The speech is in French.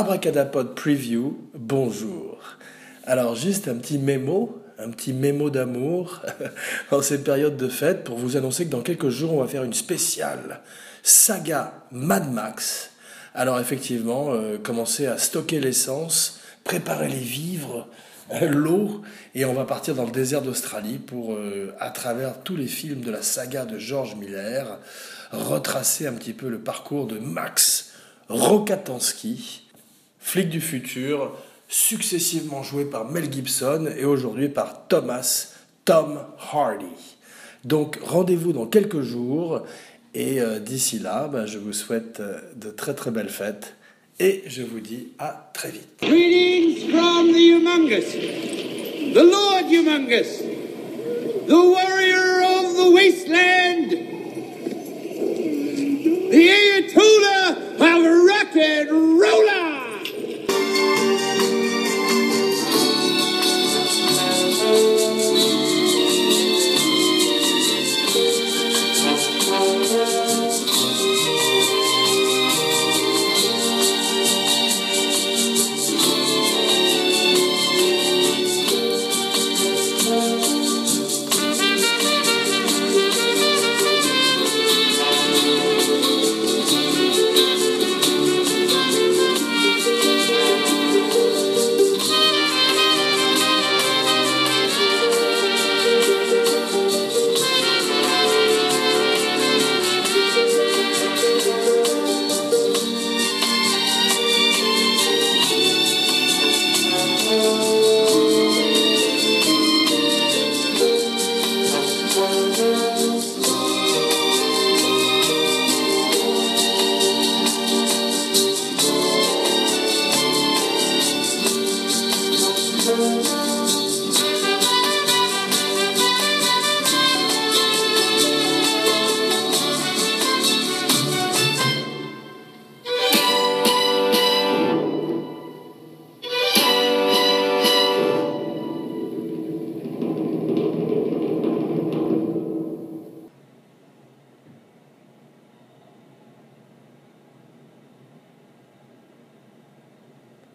Abracadapod Preview, bonjour. Alors juste un petit mémo, un petit mémo d'amour en cette période de fête pour vous annoncer que dans quelques jours on va faire une spéciale saga Mad Max. Alors effectivement, euh, commencer à stocker l'essence, préparer les vivres, euh, l'eau, et on va partir dans le désert d'Australie pour, euh, à travers tous les films de la saga de George Miller, retracer un petit peu le parcours de Max Rokatansky Flic du futur, successivement joué par Mel Gibson et aujourd'hui par Thomas Tom Hardy. Donc rendez-vous dans quelques jours et euh, d'ici là, ben, je vous souhaite euh, de très très belles fêtes et je vous dis à très vite. Greetings from the humongous, the Lord humongous, the warrior of the wasteland. Jesus.